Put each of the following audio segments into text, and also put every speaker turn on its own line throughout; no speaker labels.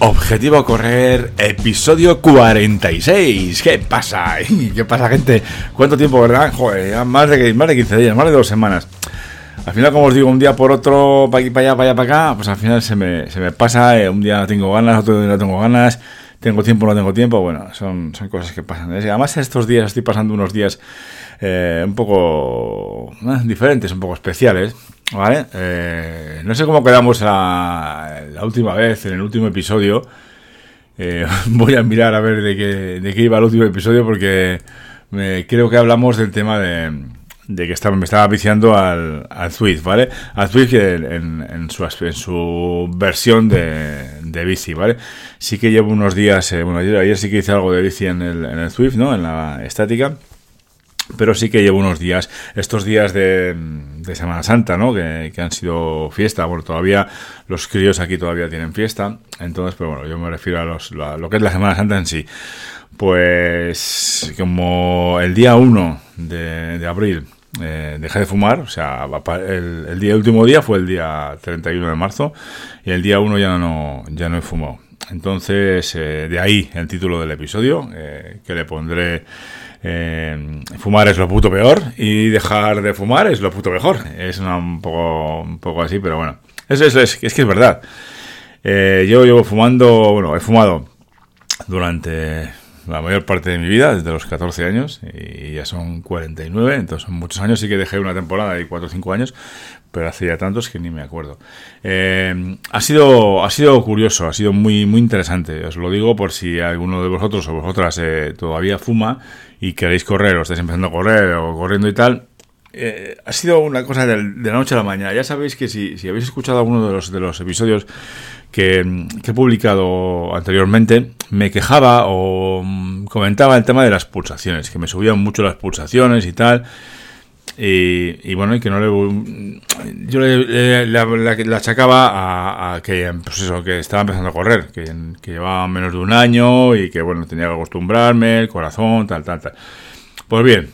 Objetivo Correr, episodio 46. ¿Qué pasa? ¿Qué pasa, gente? ¿Cuánto tiempo, verdad? Joder, más de, más de 15 días, más de dos semanas. Al final, como os digo, un día por otro, para aquí, para allá, para allá, para acá, pues al final se me, se me pasa. Eh, un día tengo ganas, otro día no tengo ganas. Tengo tiempo, no tengo tiempo. Bueno, son, son cosas que pasan. Además, estos días estoy pasando unos días eh, un poco eh, diferentes, un poco especiales. ¿Vale? Eh, no sé cómo quedamos la, última vez, en el último episodio. Eh, voy a mirar a ver de qué, de qué iba el último episodio porque me, creo que hablamos del tema de, que estaba, me estaba viciando al, al Zwift, ¿vale? Al Zwift en, en, su, en su versión de, de bici, ¿vale? Sí que llevo unos días, eh, bueno, ayer, ayer, sí que hice algo de bici en el, en el Zwift, ¿no? En la estática pero sí que llevo unos días, estos días de, de Semana Santa, ¿no? Que, que, han sido fiesta, bueno, todavía los críos aquí todavía tienen fiesta, entonces, pero bueno, yo me refiero a, los, lo que es la Semana Santa en sí. Pues como el día 1 de, abril eh, dejé de fumar, o sea, el, el último día fue el día 31 de marzo y el día 1 ya no, ya no he fumado. Entonces, eh, de ahí el título del episodio, eh, que le pondré eh, fumar es lo puto peor y dejar de fumar es lo puto mejor. Es un, poco, un poco así, pero bueno. Eso, eso es, es que es verdad. Eh, yo llevo fumando, bueno, he fumado durante la mayor parte de mi vida, desde los 14 años, y ya son 49, entonces son muchos años, sí que dejé una temporada y 4 o 5 años, pero hace ya tantos que ni me acuerdo. Eh, ha, sido, ha sido curioso, ha sido muy, muy interesante, os lo digo por si alguno de vosotros o vosotras eh, todavía fuma y queréis correr o estáis empezando a correr o corriendo y tal, eh, ha sido una cosa de, de, la noche a la mañana. Ya sabéis que si, si habéis escuchado alguno de los, de los episodios que, he publicado anteriormente, me quejaba o comentaba el tema de las pulsaciones, que me subían mucho las pulsaciones y tal. Y, bueno, y que no le. Yo le, le, achacaba a, a, que, pues eso, que estaba empezando a correr, que, llevaba menos de un año y que, bueno, tenía que acostumbrarme, el corazón, tal, tal, tal. Pues bien,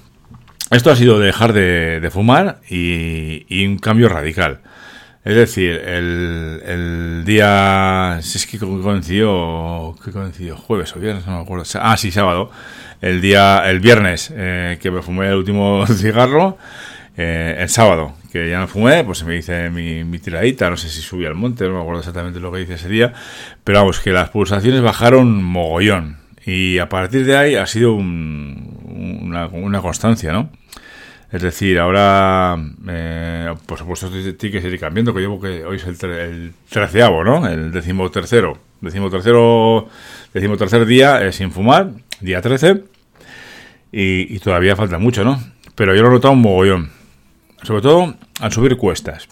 esto ha sido dejar de, de fumar y, un cambio radical. Es decir, el, el día. Si es que coincidió. ¿Qué coincidió? ¿Jueves o viernes? No me acuerdo. Ah, sí, sábado. El día. El viernes eh, que me fumé el último cigarro. Eh, el sábado, que ya no fumé, pues me hice mi, mi, tiradita, no sé si subí al monte, no me acuerdo exactamente lo que hice ese día, pero vamos, que las pulsaciones bajaron mogollón. Y a partir de ahí ha sido un, una, una constancia, ¿no? Es decir, ahora, eh, por supuesto, tiene que seguir cambiando, que llevo que hoy es el, el treceavo, ¿no? El decimotercero, decimotercero, decimotercer día sin fumar, día 13, y, y, todavía falta mucho, ¿no? Pero yo lo he notado un mogollón, sobre todo al subir cuestas.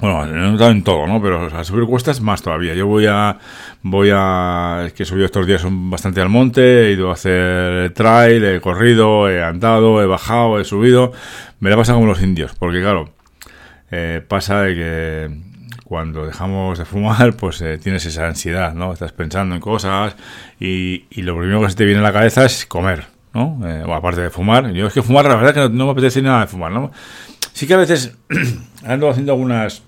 Bueno, he notado en todo, ¿no? Pero al subir cuestas más todavía. Yo voy a, voy a, es que he subido estos días bastante al monte, he ido a hacer trail, he corrido, he andado, he bajado, he subido. Me la pasa como los indios, porque claro, eh, pasa de que cuando dejamos de fumar, pues eh, tienes esa ansiedad, ¿no? Estás pensando en cosas y, y, lo primero que se te viene a la cabeza es comer, ¿no? Eh, o aparte de fumar. Yo es que fumar, la verdad que no, no me apetece nada de fumar, ¿no? Sí que a veces ando haciendo algunas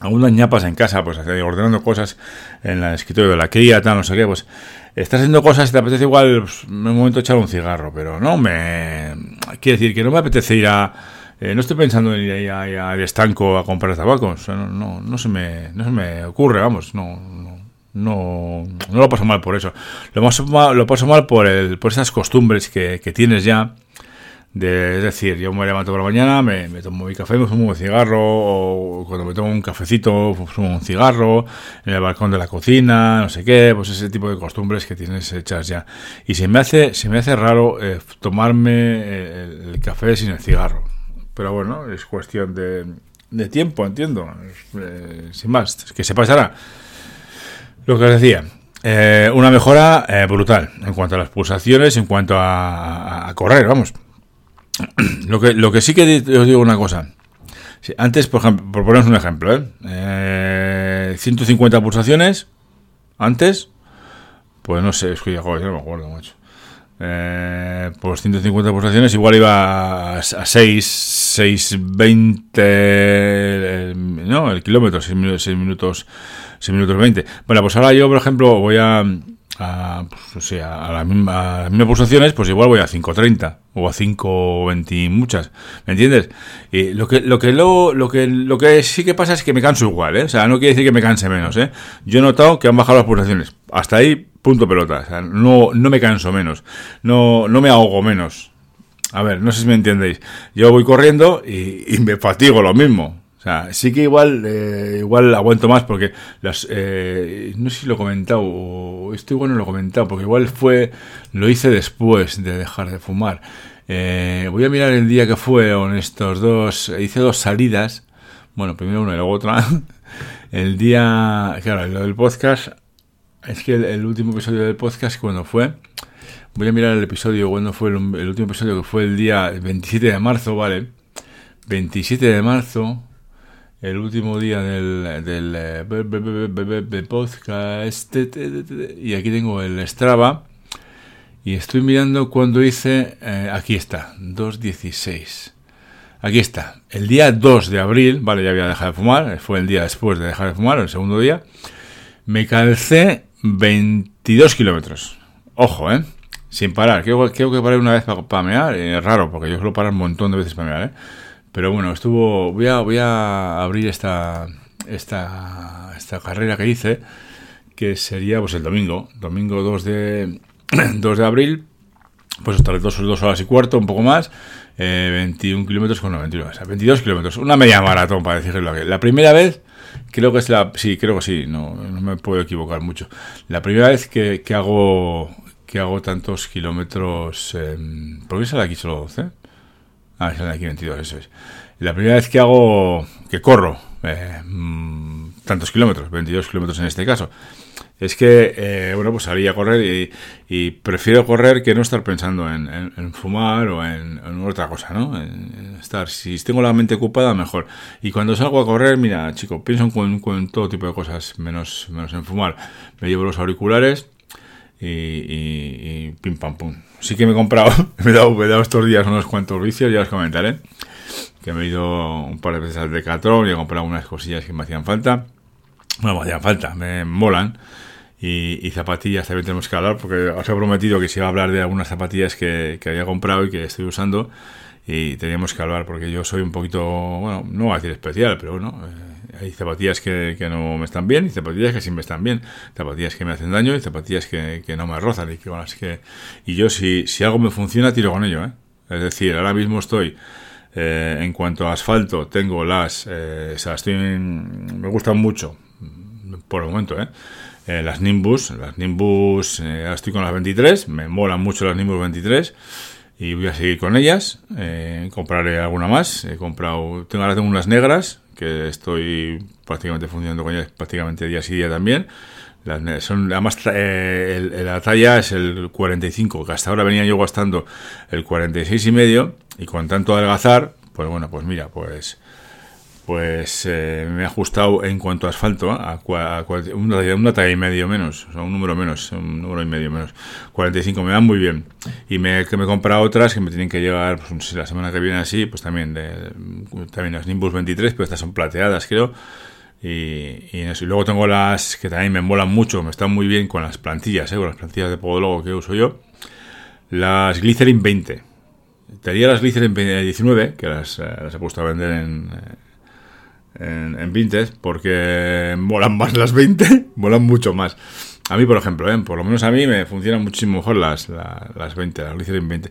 algunas ñapas en casa, pues ordenando cosas en el escritorio de la cría, tal, no sé qué, pues estás haciendo cosas y te apetece igual pues, en un momento echar un cigarro, pero no me... Quiere decir que no me apetece ir a... Eh, no estoy pensando en ir al estanco a comprar tabaco, no, no, no, se me, no se me ocurre, vamos, no, no, no, no lo paso mal por eso. Lo mal, lo paso mal por, el, por esas costumbres que, que tienes ya, de, es decir, yo me levanto por la mañana, me, tomo mi café, me fumo un cigarro, o cuando me tomo un cafecito, fumo un cigarro, en el balcón de la cocina, no sé qué, pues ese tipo de costumbres que tienes hechas ya. Y se me hace, se me hace raro eh, tomarme el, el, café sin el cigarro. Pero bueno, es cuestión de, de tiempo, entiendo. Eh, sin más, que se pasará. Lo que os decía, eh, una mejora eh, brutal en cuanto a las pulsaciones, en cuanto a, a correr, vamos lo que, lo que sí que os digo una cosa. Antes, por ejemplo, por poneros un ejemplo, ¿eh? Eh, 150 pulsaciones. Antes, pues no sé, es que ya, no me acuerdo, macho. Eh, por 150 pulsaciones igual iba a, a 6, 6, 20, no, el kilómetro, 6 minutos, 6 minutos, 6 minutos 20. Bueno, pues ahora yo, por ejemplo, voy a, a, pues, a, la misma, mismas pulsaciones, pues igual voy a 5.30 o a 5.20 muchas, ¿me entiendes? Y lo que lo que lo, lo que lo que sí que pasa es que me canso igual, ¿eh? O sea, no quiere decir que me canse menos, ¿eh? Yo he notado que han bajado las pulsaciones. Hasta ahí punto pelota, o sea, no no me canso menos, no no me ahogo menos. A ver, no sé si me entendéis. Yo voy corriendo y me fatigo lo mismo. O sea, sí que igual, eh, igual aguanto más porque las, eh, no sé si lo he comentado o esto igual no lo he comentado porque igual fue, lo hice después de dejar de fumar. Eh, voy a mirar el día que fue en estos dos, hice dos salidas, bueno, primero una y luego otra. El día, claro, lo del podcast, es que el, último episodio del podcast cuando fue, voy a mirar el episodio cuando fue el último episodio que fue el día 27 de marzo, ¿vale? 27 de marzo, el último día del, del, podcast. Y aquí tengo el Strava. Y estoy mirando cuando hice. aquí está, 2.16. Aquí está, el día 2 de abril, vale, ya había dejado de fumar, fue el día después de dejar de fumar, el segundo día, me calcé 22 kilómetros. Ojo, ¿eh? Sin parar, creo, que paré una vez para, para mear, es raro, porque yo suelo parar un montón de veces para mear, ¿eh? Pero bueno, estuvo. Voy a, voy a abrir esta, esta, esta carrera que hice, que sería pues el domingo, domingo 2 de, 2 de abril, pues las 2, dos horas y cuarto, un poco más, eh, 21 kilómetros con 91, o sea, 22 kilómetros, una media maratón para decirlo. La primera vez, creo que es la, sí, creo que sí, no, no me puedo equivocar mucho. La primera vez que, que hago que hago tantos kilómetros, eh, ¿por qué sale aquí solo 12? Ah, sale aquí 22, eso es. La primera vez que hago, que corro eh, mm, tantos kilómetros, 22 kilómetros en este caso, es que, eh, bueno, pues salí a correr y, prefiero correr que no estar pensando en, fumar o en, otra cosa, ¿no? En, estar, si tengo la mente ocupada, mejor. Y cuando salgo a correr, mira, chico, pienso en, todo tipo de cosas, menos, menos en fumar. Me llevo los auriculares y, y, pim pam pum. Sí que me he comprado, me he, dado, me he dado estos días unos cuantos vicios, ya os comentaré. Que me he ido un par de veces al Decathlon y he comprado unas cosillas que me hacían falta. Bueno, me hacían falta, me molan. Y, zapatillas también tenemos que hablar porque os he prometido que se iba a hablar de algunas zapatillas que, que había comprado y que estoy usando y teníamos que hablar porque yo soy un poquito, bueno, no voy a decir especial, pero bueno, eh, hay zapatillas que, que, no me están bien y zapatillas que sí me están bien, zapatillas que me hacen daño y zapatillas que, que no me rozan y que bueno, que y yo si, si algo me funciona tiro con ello, ¿eh? es decir, ahora mismo estoy eh, en cuanto a asfalto tengo las, eh, o sea, estoy me gustan mucho por el momento, ¿eh? Eh, las Nimbus, las Nimbus, ahora estoy con las 23, me molan mucho las Nimbus 23 y voy a seguir con ellas. Eh, compraré alguna más. He comprado, tengo, ahora tengo unas negras que estoy prácticamente funcionando con ellas prácticamente día sí día también. Las, son, además, eh, la talla es el 45, que hasta ahora venía yo gastando el 46 y medio, y con tanto adelgazar, pues bueno, pues mira, pues pues eh, me he ajustado en cuanto a asfalto a, una, talla y medio menos, o un número menos, un número y medio menos. 45 me dan muy bien. Y me, que me he comprado otras que me tienen que llegar pues, la semana que viene así, pues también, de, también las Nimbus 23, pero estas son plateadas, creo. Y, y, luego tengo las que también me molan mucho, me están muy bien con las plantillas, ¿eh? con las plantillas de podólogo que uso yo. Las Glycerin 20. Tenía las Glycerin 19, que las, eh, las he puesto a vender en en, en Vinted porque molan más las 20, molan mucho más. A mí, por ejemplo, ¿eh? por lo menos a mí me funcionan muchísimo mejor las, las 20, las en 20.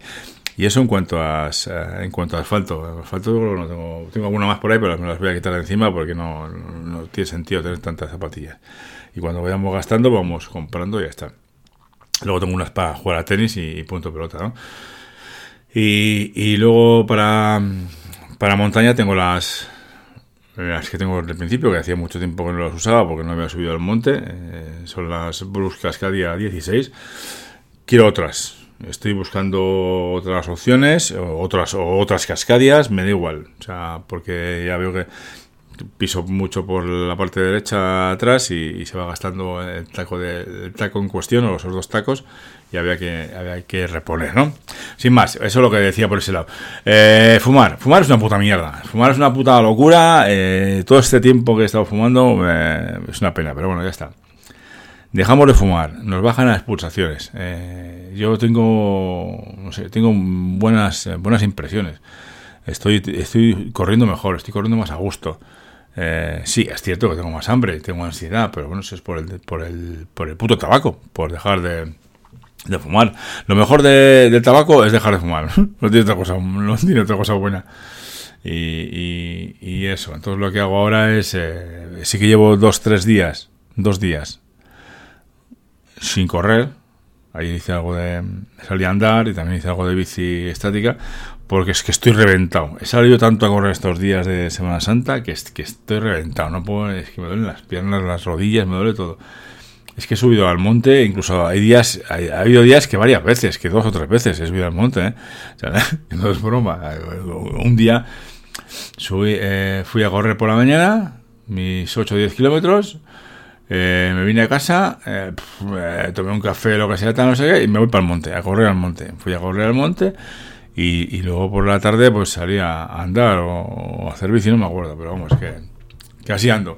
Y eso en cuanto a, eh, en cuanto a asfalto. Asfalto tengo, tengo alguna más por ahí, pero me las voy a quitar de encima porque no, no tiene sentido tener tantas zapatillas. Y cuando vayamos gastando, vamos comprando y ya está. Luego tengo unas para jugar a tenis y, punto pelota, ¿no? Y, y luego para, para montaña tengo las, las que tengo desde el principio, que hacía mucho tiempo que no las usaba porque no había subido al monte. Eh, son las Brusque Cascadia 16. Quiero otras. Estoy buscando otras opciones, otras, otras cascadias, me da igual. O sea, porque ya veo que, piso mucho por la parte derecha atrás y, se va gastando el taco, de, taco en cuestión o esos dos tacos y había que, había que reponer, ¿no? Sin más, eso es lo que decía por ese lado. Eh, fumar, fumar es una puta mierda, fumar es una puta locura, eh, todo este tiempo que he estado fumando eh, es una pena, pero bueno, ya está. Dejamos de fumar, nos bajan las pulsaciones. yo tengo, no sé, tengo buenas, buenas impresiones. Estoy, estoy corriendo mejor, estoy corriendo más a gusto. Sí, es cierto que tengo más hambre, tengo ansiedad, pero bueno, eso es por el, por el, por el puto tabaco, por dejar de, de fumar. Lo mejor de, del tabaco es dejar de fumar. no tiene otra cosa, no tiene otra cosa buena. Y, y, eso. Entonces lo que hago ahora es, eh, sí que llevo dos, tres días, dos días sin correr. Ahí hice algo de, salir a andar y también hice algo de bici estática, porque es que estoy reventado. He salido tanto a correr estos días de Semana Santa que, es, que estoy reventado. No puedo, es que me duelen las piernas, las rodillas, me duele todo. Es que he subido al monte, incluso hay días, ha habido días que varias veces, que dos o tres veces he subido al monte, ¿eh? no es broma. Un día subí, eh, fui a correr por la mañana, mis 8 o 10 kilómetros, eh, me vine a casa, tomé un café, lo que sea, y me voy para el monte, a correr al monte. Fui a correr al monte y, y luego por la tarde pues salí a andar o, a hacer bici, no me acuerdo, pero vamos, que, que así ando.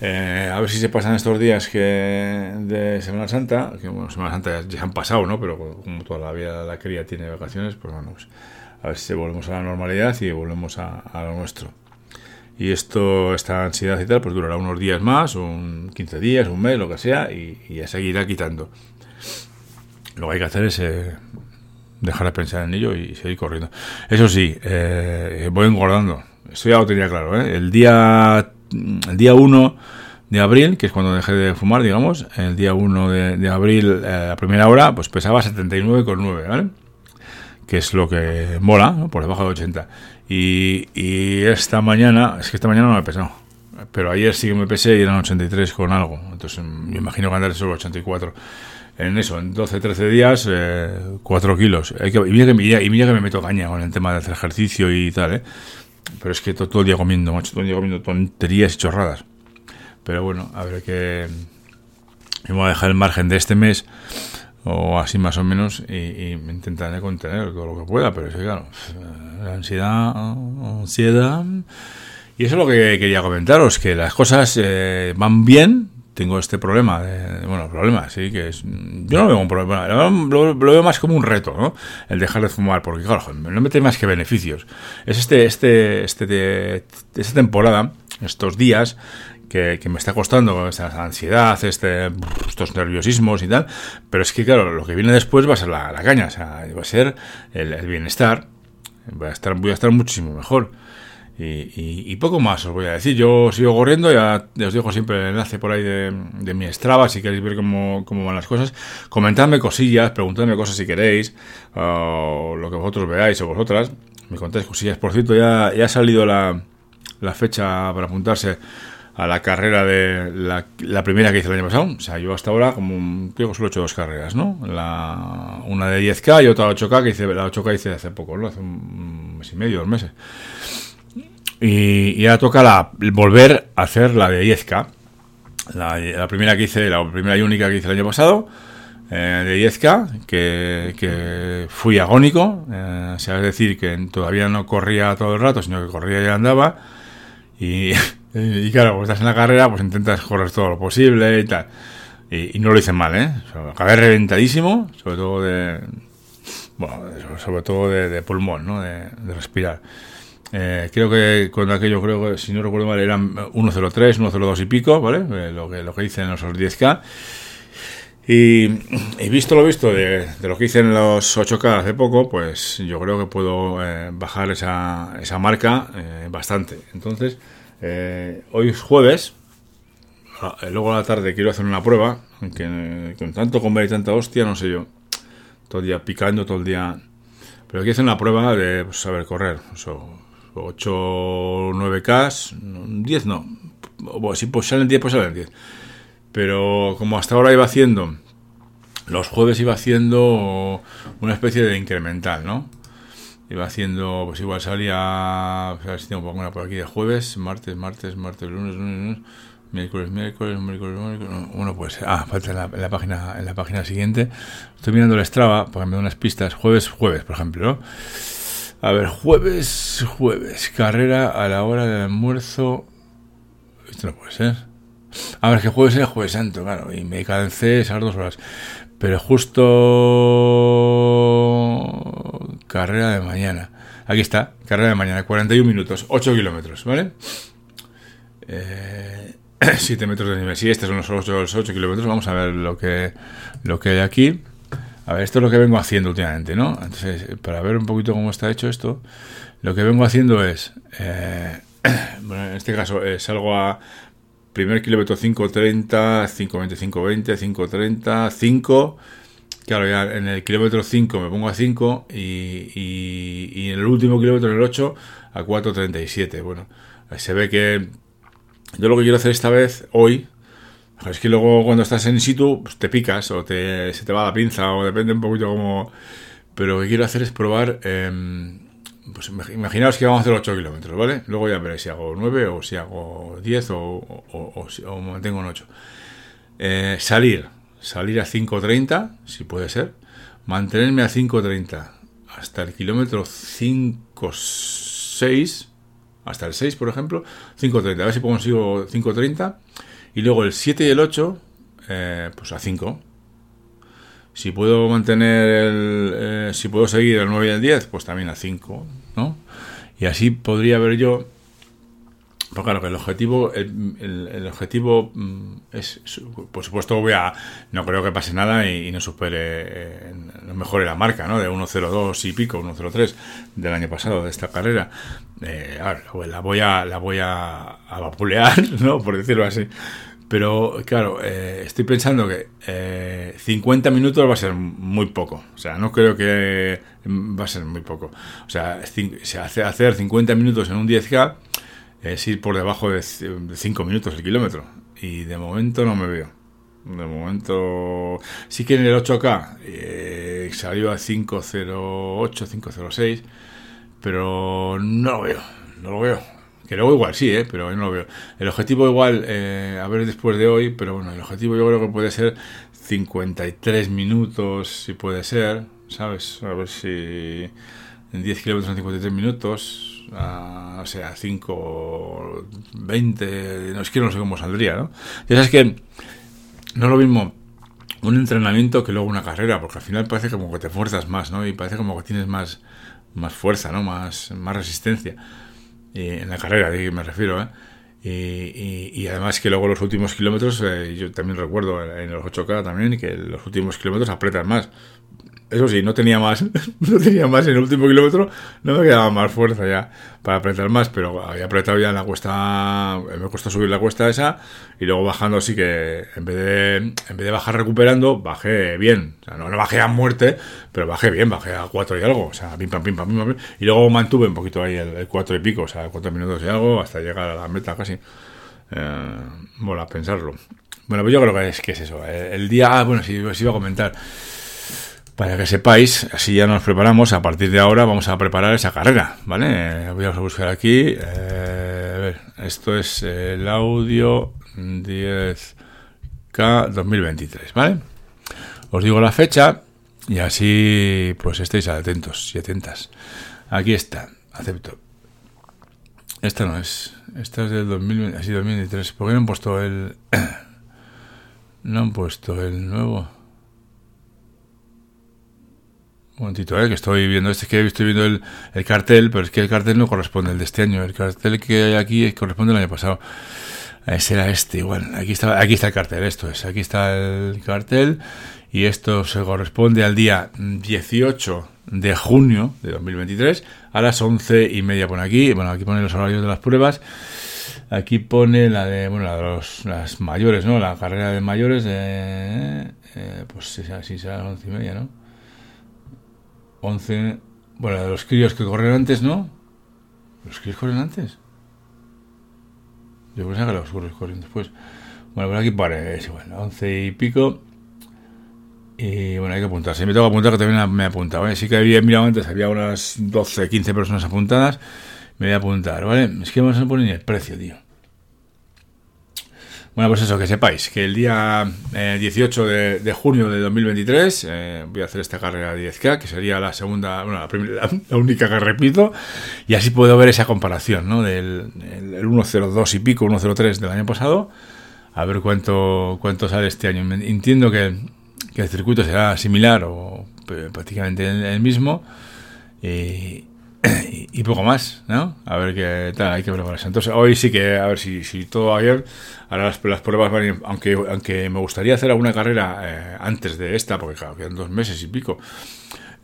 Eh, a ver si se pasan estos días que de Semana Santa, que bueno, Semana Santa ya, han pasado, ¿no? Pero como toda la vida la cría tiene vacaciones, pues bueno, pues, a ver si volvemos a la normalidad y volvemos a, lo nuestro. Y esto, esta ansiedad y tal, pues durará unos días más, un 15 días, un mes, lo que sea, y, ya seguirá quitando. Lo que hay que hacer es eh, dejar de pensar en ello y seguir corriendo. Eso sí, eh, voy engordando. Esto ya lo tenía claro, ¿eh? El día el día 1 de abril, que es cuando dejé de fumar, digamos, el día 1 de, abril, eh, a primera hora, pues pesaba 79,9, ¿vale? Que es lo que mola, por debajo de 80. Y, y, esta mañana, es que esta mañana no me he pesado, pero ayer sí que me pesé y eran 83 con algo. Entonces me imagino que andaré solo 84. En eso, en 12, 13 días, 4 eh, kilos. Hay que, y, mira que, y que me meto caña con el tema de hacer ejercicio y tal, ¿eh? Pero es que todo, el día comiendo, macho, todo el día comiendo tonterías y chorradas. Pero bueno, a ver qué. Me voy a dejar el margen de este mes, o así más o menos, y, intentaré contener todo lo que pueda. Pero es que, claro, la ansiedad, ansiedad. Y eso es lo que quería comentaros: que las cosas eh, van bien, tengo este problema, de, bueno, problema, sí, que es, yo no veo un problema, lo, veo más como un reto, ¿no? El dejar de fumar, porque claro, no mete más que beneficios. Es este, este, este, de, esta temporada, estos días, que, me está costando esta ansiedad, este, estos nerviosismos y tal, pero es que claro, lo que viene después va a ser la, caña, o sea, va a ser el, el bienestar, voy a estar, voy a estar muchísimo mejor. Y, poco más os voy a decir. Yo sigo corriendo, ya, os dejo siempre el enlace por ahí de, mi Strava si queréis ver cómo, van las cosas. Comentadme cosillas, preguntadme cosas si queréis, o lo que vosotros veáis o vosotras. Me contáis cosillas. Por cierto, ya, ya ha salido la, fecha para apuntarse a la carrera de la, primera que hice el año pasado. O sea, yo hasta ahora, como creo que solo he hecho dos carreras, ¿no? La, una de 10K y otra 8K, que hice, la 8K hice hace poco, ¿no? Hace un mes y medio, dos meses. Y, ya toca la, volver a hacer la de 10K. La, primera que hice, la primera y única que hice el año pasado, eh, de 10K, que, fui agónico, eh, o sea, es decir, que todavía no corría todo el rato, sino que corría y andaba. Y, claro, cuando estás en la carrera, pues intentas correr todo lo posible y tal. Y, no lo hice mal, ¿eh? acabé reventadísimo, sobre todo de. Bueno, sobre todo de, pulmón, ¿no? de respirar. Eh, creo que con aquello, creo que si no recuerdo mal, eran 1.03, 1.02 y pico, ¿vale? Eh, lo, que, lo que hice en los 10K. Y, he visto lo visto de, lo que hice en los 8K hace poco, pues yo creo que puedo eh, bajar esa, esa marca bastante. Entonces, hoy es jueves, ah, luego a la tarde quiero hacer una prueba, aunque con tanto comer y tanta hostia, no sé yo, todo el día picando, todo el día... Pero quiero hacer una prueba de pues, saber correr. Eso, 8 o 9K, 10 no. Bueno, si pues salen 10, pues salen 10. Pero como hasta ahora iba haciendo, los jueves iba haciendo una especie de incremental, ¿no? Iba haciendo, pues igual salía, si tengo alguna por aquí de jueves, martes, martes, martes, lunes, lunes, miércoles, miércoles, miércoles, miércoles. Bueno, pues, ah, falta en la, la, página, en la página siguiente. Estoy mirando el Strava para que me dé unas pistas. Jueves, jueves, por ejemplo, ¿no? A ver, jueves, jueves, carrera a la hora del almuerzo. Esto no puede ser. A ver, que jueves es el jueves santo, claro, y me calcé esas dos horas. Pero justo carrera de mañana. Aquí está, carrera de mañana, 41 minutos, 8 kilómetros, ¿vale? Eh, 7 metros de nivel. Sí, estos son los 8, los 8 kilómetros. Vamos a ver lo que, lo que hay aquí. A ver, esto es lo que vengo haciendo últimamente, ¿no? Entonces, para ver un poquito cómo está hecho esto, lo que vengo haciendo es, eh, bueno, en este caso, eh, salgo a primer kilómetro 5.30, 5.20, 5.20, 5.30, 5. Claro, ya en el kilómetro 5 me pongo a 5 y, y, y en el último kilómetro, en el 8, a 4.37. Bueno, se ve que yo lo que quiero hacer esta vez, hoy, es que luego cuando estás en situ pues te picas o te, se te va la pinza o depende un poquito como... Pero lo que quiero hacer es probar... Eh, pues imaginaos que vamos a hacer 8 kilómetros, ¿vale? Luego ya veréis si hago 9 o si hago 10 o, o, o, o mantengo en 8. Eh, salir, salir a 5.30, si puede ser. Mantenerme a 5.30 hasta el kilómetro 5.6 hasta el 6, por ejemplo, 5.30. A ver si consigo 5.30. Y luego el 7 y el 8, eh, pues a 5. Si puedo mantener el. Eh, si puedo seguir el 9 y el 10, pues también a 5, ¿no? Y así podría ver yo porque claro, que el objetivo, el, el, el, objetivo mm, es, por supuesto, voy a, no creo que pase nada y, y no supere, eh, no mejore la marca, ¿no? De 1.02 y pico, 1.03 del año pasado de esta carrera. Eh, la voy a, la voy a, a vapulear, ¿no? Por decirlo así. Pero claro, eh, estoy pensando que eh, 50 minutos va a ser muy poco. O sea, no creo que va a ser muy poco. O sea, se hace hacer 50 minutos en un 10K es ir por debajo de 5 minutos el kilómetro. Y de momento no me veo. De momento, sí que en el 8K eh, salió a 508, 506, pero no lo veo, no lo veo. Que luego igual sí, ¿eh? pero no lo veo. El objetivo igual, eh, a ver después de hoy, pero bueno, el objetivo yo creo que puede ser 53 minutos, si puede ser, ¿sabes? A ver si en 10 kilómetros en 53 minutos, a, o sea, 5, 20, no es que no sé cómo saldría, ¿no? Ya sabes que no es lo mismo un entrenamiento que luego una carrera, porque al final parece como que te fuerzas más, ¿no? Y parece como que tienes más, más fuerza, ¿no? Más, más resistencia. en la carrera, me refiero, ¿eh? Y, y, y, además que luego los últimos kilómetros, eh, yo también recuerdo en los 8K también, que los últimos kilómetros apretan más. Eso sí, no tenía más, no tenía más en el último kilómetro, no me quedaba más fuerza ya para apretar más, pero había apretado ya en la cuesta, me cuesta subir la cuesta esa y luego bajando así que en vez de, en vez de bajar recuperando, bajé bien, o sea, no, no bajé a muerte, pero bajé bien, bajé a cuatro y algo, o sea, pim pam, pim pam, pim y luego mantuve un poquito ahí el, el cuatro y pico, o sea, cuatro minutos y algo, hasta llegar a la meta casi, eh, bueno, a pensarlo. Bueno, pues yo creo que es, que es eso, el, día, ah, bueno, si os iba a comentar, para que sepáis, así ya nos preparamos, a partir de ahora vamos a preparar esa carrera, ¿vale? Voy a buscar aquí, eh, esto es el audio 10K 2023, ¿vale? Os digo la fecha y así pues estéis atentos y atentas. Aquí está, acepto. Esta no es, esta es del 2000, así 2023. ¿Por qué no han puesto el... no han puesto el nuevo? Un momentito, ¿eh? que estoy viendo este, es que estoy viendo el, el, cartel, pero es que el cartel no corresponde al de este año. El cartel que hay aquí corresponde al año pasado. Ese era este, igual. Aquí está, aquí está el cartel, esto es. Aquí está el cartel y esto se corresponde al día 18 de junio de 2023 a las 11 y media. Pone aquí, bueno, aquí pone los horarios de las pruebas. Aquí pone la de, bueno, la de los, las mayores, ¿no? La carrera de mayores, de, eh, pues así será a las 11 y media, ¿no? 11. Bueno, de los críos que corren antes, ¿no? ¿Los críos corren antes? Yo pensaba que los críos corren después. Bueno, por aquí pone, es igual, 11 y pico. Y bueno, hay que apuntarse. Me tengo que apuntar que también me he apuntado. ¿vale? Sí que había mirado antes, había unas 12, 15 personas apuntadas. Me voy a apuntar, ¿vale? Es que vamos a poner el precio, tío. Bueno, pues eso, que sepáis que el día 18 eh, de, junio de 2023 eh, voy a hacer esta carrera de 10K, que sería la segunda, bueno, la, única que repito, y así puedo ver esa comparación, ¿no? Del el, 1.02 y pico, 1.03 del año pasado, a ver cuánto, cuánto sale este año. Entiendo que, el circuito será similar o prácticamente el, mismo. Y, poco más, ¿no? A ver qué tal, hay que prepararse. Entonces, hoy sí que, a ver si, si todo bien, ahora las, las pruebas van aunque, aunque me gustaría hacer alguna carrera eh, antes de esta, porque claro, quedan dos meses y pico,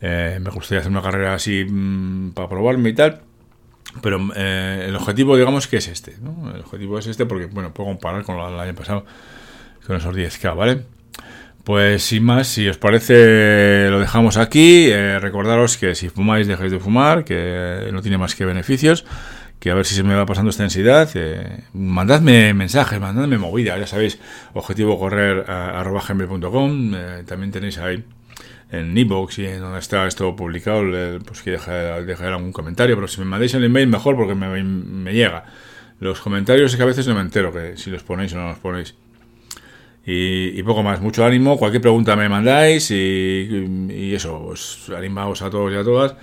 eh, me gustaría hacer una carrera así mm, para probarme y tal, pero eh, el objetivo, digamos, que es este, ¿no? El objetivo es este porque, bueno, puedo comparar con el año pasado, con esos 10K, ¿vale? Pues sin más, si os parece, lo dejamos aquí. Eh, recordaros que si fumáis, dejáis de fumar, que no tiene más que beneficios. Que a ver si se me va pasando esta densidad. Eh, mandadme mensajes, mandadme movida. Ya sabéis, objetivo correr eh, también tenéis ahí en Ebox y en donde está esto publicado, pues que dejar, algún comentario. Pero si me mandáis el email, mejor porque me, me llega. Los comentarios es que a veces no me entero que si los ponéis o no los ponéis. Y, poco más, mucho ánimo, cualquier pregunta me mandáis y, eso, os animaos a todos y a todas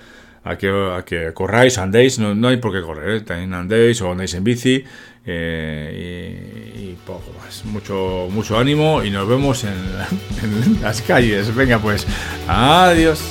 a que, a que corráis, andéis, no, no hay por qué correr, ¿eh? también andéis o andéis en bici eh, y, poco más, mucho, mucho ánimo y nos vemos en las calles, venga pues, adiós.